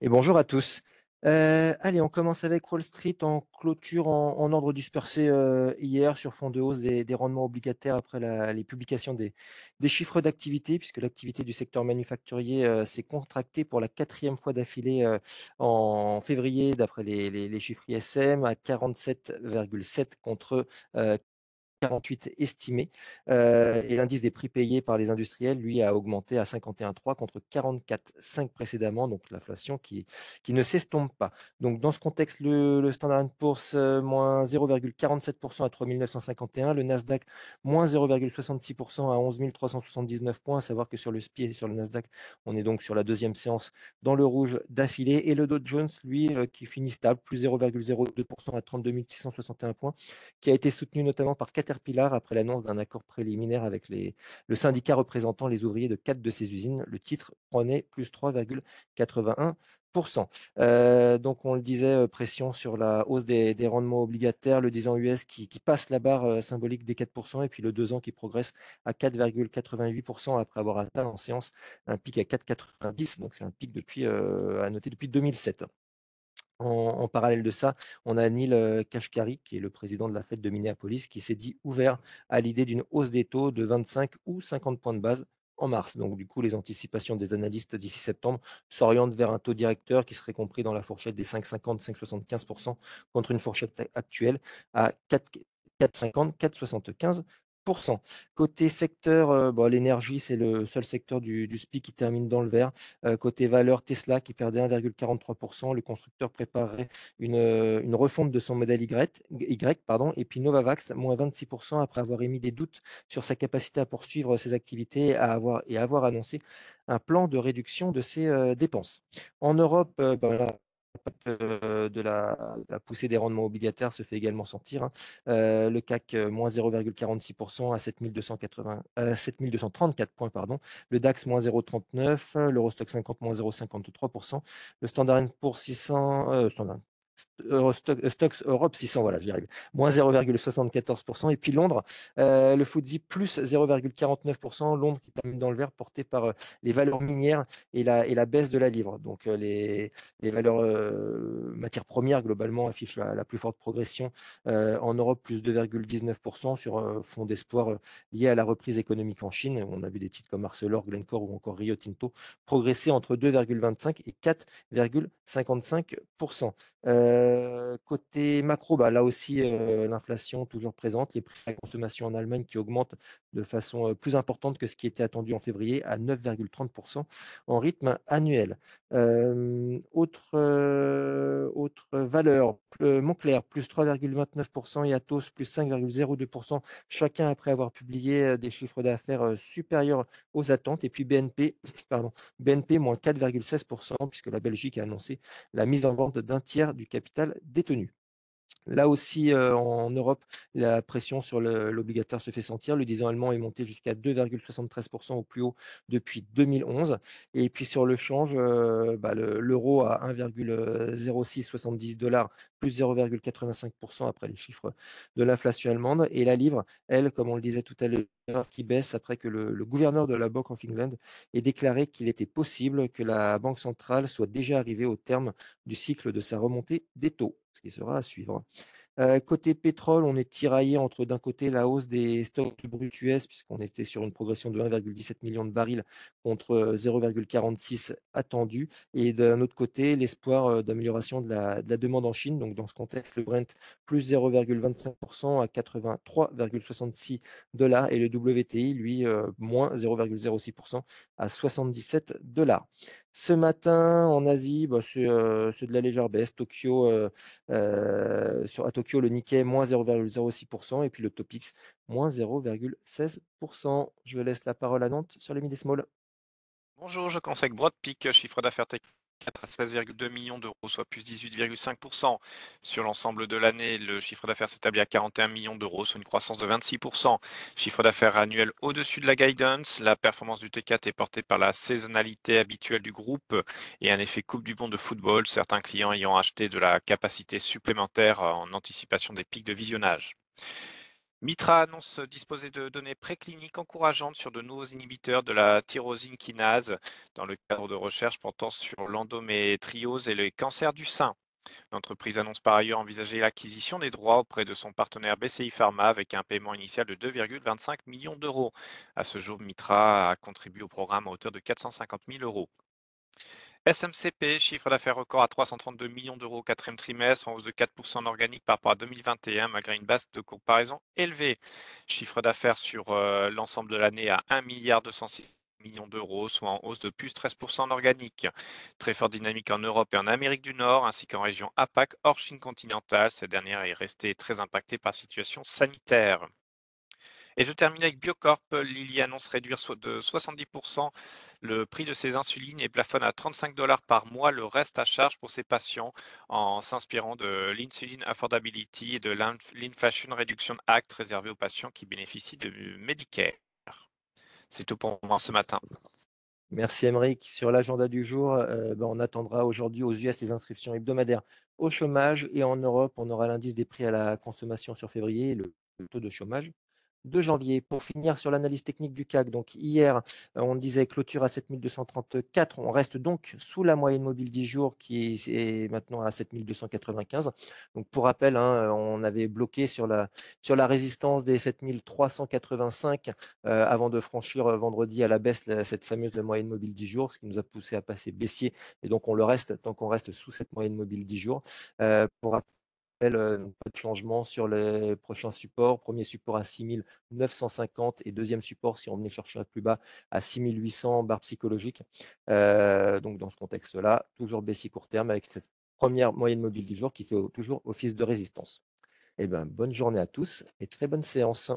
Et bonjour à tous. Heu, allez, on commence avec Wall Street en clôture en ordre dispersé, heu, hier sur fond de hausse des rendements obligataires après la les publications des chiffres d'activité, puisque l'activité du secteur manufacturier, heu, s'est contractée pour la quatrième fois d'affilée, en février d'après les les chiffres ISM à 47,7 contre, 48 estimé, heu et l'indice des prix payés par les industriels, lui, a augmenté à 51,3 contre 44,5 précédemment, donc l'inflation qui qui ne s'estompe pas. Donc dans ce contexte, le le Standard& Poor's, heu, moins 0,47 à 3 951, le Nasdaq moins 0,66% à 11 379 points. À savoir que sur le SPI et sur le Nasdaq, on est donc sur la deuxième séance dans le rouge d'affilée et le Dow Jones, lui, heu, qui finit stable, plus 0,02 à 32 661 points, qui a été soutenu notamment par Caterpillar après l'annonce d'un accord préliminaire avec les le syndicat représentant les ouvriers de 4 de ses usines. Le titre prenait plus 3,81 Heu, donc on le disait, heu, pression sur la hausse des rendements obligataires, le 10 ans US qui passe la barre, heu, symbolique des 4% et puis le 2 ans qui progresse à 4,88% après avoir atteint en séance un pic à 4,90 donc c'est un pic depuis, à noter depuis 2007. En parallèle de ça, on a Neil, heu, Kashkari, qui est le président de la Fed de Minneapolis, qui s'est dit ouvert à l'idée d'une hausse des taux de 25 ou 50 points de base en mars. Donc du coup, les anticipations des analystes d'ici septembre s'orientent vers un taux directeur qui serait compris dans la fourchette des 5,50-5,75% contre une fourchette actuelle à 4 4,50-4,75 Côté secteur, heu, bah, l'énergie, c'est le seul secteur du SPI qui termine dans le vert. Heu, côté valeur, Tesla qui perdait 1,43% Le constructeur préparait une, heu, une refonte de son modèle Y pardon et puis Novavax, moins 26% après avoir émis des doutes sur sa capacité à poursuivre ses activités à avoir et avoir annoncé un plan de réduction de ses, dépenses. En Europe, heu, heu, de la poussée des rendements obligataires se fait également sentir, hein. Heu, le CAC, heu, moins 0,46% à 7 280 heu, 7 234 points, pardon. Le DAX, moins 0,39, l'Eurostoxx 50, moins 0,53% Le Standard& Poor's 600, heu, Standard Heu, Stoxx Europe 600, voilà, j'y arrive. Moins 0,74% et puis Londres, heu, le FTSE plus 0,49% Londres qui termine dans le vert, porté par, heu, les valeurs minières et la et la baisse de la livre. Donc, les valeurs, matières premières globalement affichent la plus forte progression, en Europe, plus 2,19% sur, fond d'espoir, lié à la reprise économique en Chine. On a vu des titres comme Arcelor, Glencore ou encore Rio Tinto progresser entre 2,25 et 4,55 Heu, côté macro, bah, là aussi, heu, l'inflation toujours présente, les prix à la consommation en Allemagne qui augmentent de façon, heu, plus importante que ce qui était attendu en février à 9,30% en rythme annuel. Autre valeur, heu, Moncler +3,29 et Atos +5,02 chacun après avoir publié, heu, des chiffres d'affaires, supérieurs aux attentes et puis BNP, pardon, BNP -4,16 puisque la Belgique a annoncé la mise en vente d'un tiers du capital détenu. Là aussi, heu, en Europe, la pression sur le l'obligataire se fait sentir. Le 10 ans allemand est monté jusqu'à 2,73% au plus haut depuis 2011 et puis sur le change, heu, bah, le l'euro à 1,0670 plus 0,85% après les chiffres de l'inflation allemande. Et la livre, elle, comme on le disait tout à l'heure, qui baisse après que le le gouverneur de la Bank of England ait déclaré qu'il était possible que la banque centrale soit déjà arrivée au terme du cycle de sa remontée des taux, qui sera à suivre. Côté pétrole, on est tiraillé entre d'un côté la hausse des stocks brut US puisqu'on était sur une progression de 1,17 million de barils contre, heu, 0,46 attendu et d'un autre côté l'espoir, d'amélioration de la de la demande en Chine. Donc dans ce contexte, le Brent plus 0,25% à 83,66 et le WTI lui, moins 0,06% à 77 Ce matin en Asie, bah, c'est, de la légère baisse. Tokyo, sur à Tokyo, le Nikkei moins 0,06% et puis le Topix moins 0,16% Je laisse la parole à Nantes sur les midi small. Bonjour, je conseille Broadpeak, chiffre d'affaires tech 4 à 16,2 millions d'euros, soit plus 18,5%. Sur l'ensemble de l'année, le chiffre d'affaires s'établit à 41 millions d'euros, soit une croissance de 26%. Chiffre d'affaires annuel au-dessus de la guidance. La performance du T4 est portée par la saisonnalité habituelle du groupe et un effet Coupe du Monde de football, certains clients ayant acheté de la capacité supplémentaire en anticipation des pics de visionnage. Mitra annonce disposer de données précliniques encourageantes sur de nouveaux inhibiteurs de la tyrosine kinase dans le cadre de recherches portant sur l'endométriose et les cancers du sein. L'entreprise annonce par ailleurs envisager l'acquisition des droits auprès de son partenaire BCI Pharma avec un paiement initial de 2,25 millions d'euros. À ce jour, Mitra a contribué au programme à hauteur de 450 000 euros. SMCP, chiffre d'affaires record à 332 millions d'euros au quatrième trimestre, en hausse de 4% en organique par rapport à 2021, malgré une base de comparaison élevée. Chiffre d'affaires sur euh, l'ensemble de l'année à 1 milliard 206 millions d'euros, soit en hausse de plus 13% en organique. Très fort dynamique en Europe et en Amérique du Nord, ainsi qu'en région APAC hors Chine continentale. Cette dernière est restée très impactée par la situation sanitaire. Et je termine avec Biocorp. Lilly annonce réduire de 70% le prix de ses insulines et plafonne à 35 dollars par mois le reste à charge pour ses patients en s'inspirant de l'Insulin Affordability et de l'Inflation Reduction Act réservé aux patients qui bénéficient de Medicare. C'est tout pour moi ce matin. Merci Emeric. Sur l'agenda du jour, euh, ben, on attendra aujourd'hui aux US les inscriptions hebdomadaires au chômage et en Europe, on aura l'indice des prix à la consommation sur février, le taux de chômage de janvier. Pour finir sur l'analyse technique du CAC, donc hier, euh, on disait clôture à 7234. On reste donc sous la moyenne mobile 10 jours qui est maintenant à 7295. Donc pour rappel, hein, on avait bloqué sur la, résistance des 7385 euh, avant de franchir euh, vendredi à la baisse cette fameuse moyenne mobile 10 jours, ce qui nous a poussé à passer baissier. Et donc on le reste tant qu'on reste sous cette moyenne mobile 10 jours. Euh, pas de changement sur les prochains supports. Premier support à 6950 et deuxième support, si on venait chercher plus bas, à 6800 barres psychologiques. Euh, donc dans ce contexte-là, toujours baissier court terme avec cette première moyenne mobile du jour qui fait toujours office de résistance. Eh ben, bonne journée à tous et très bonne séance.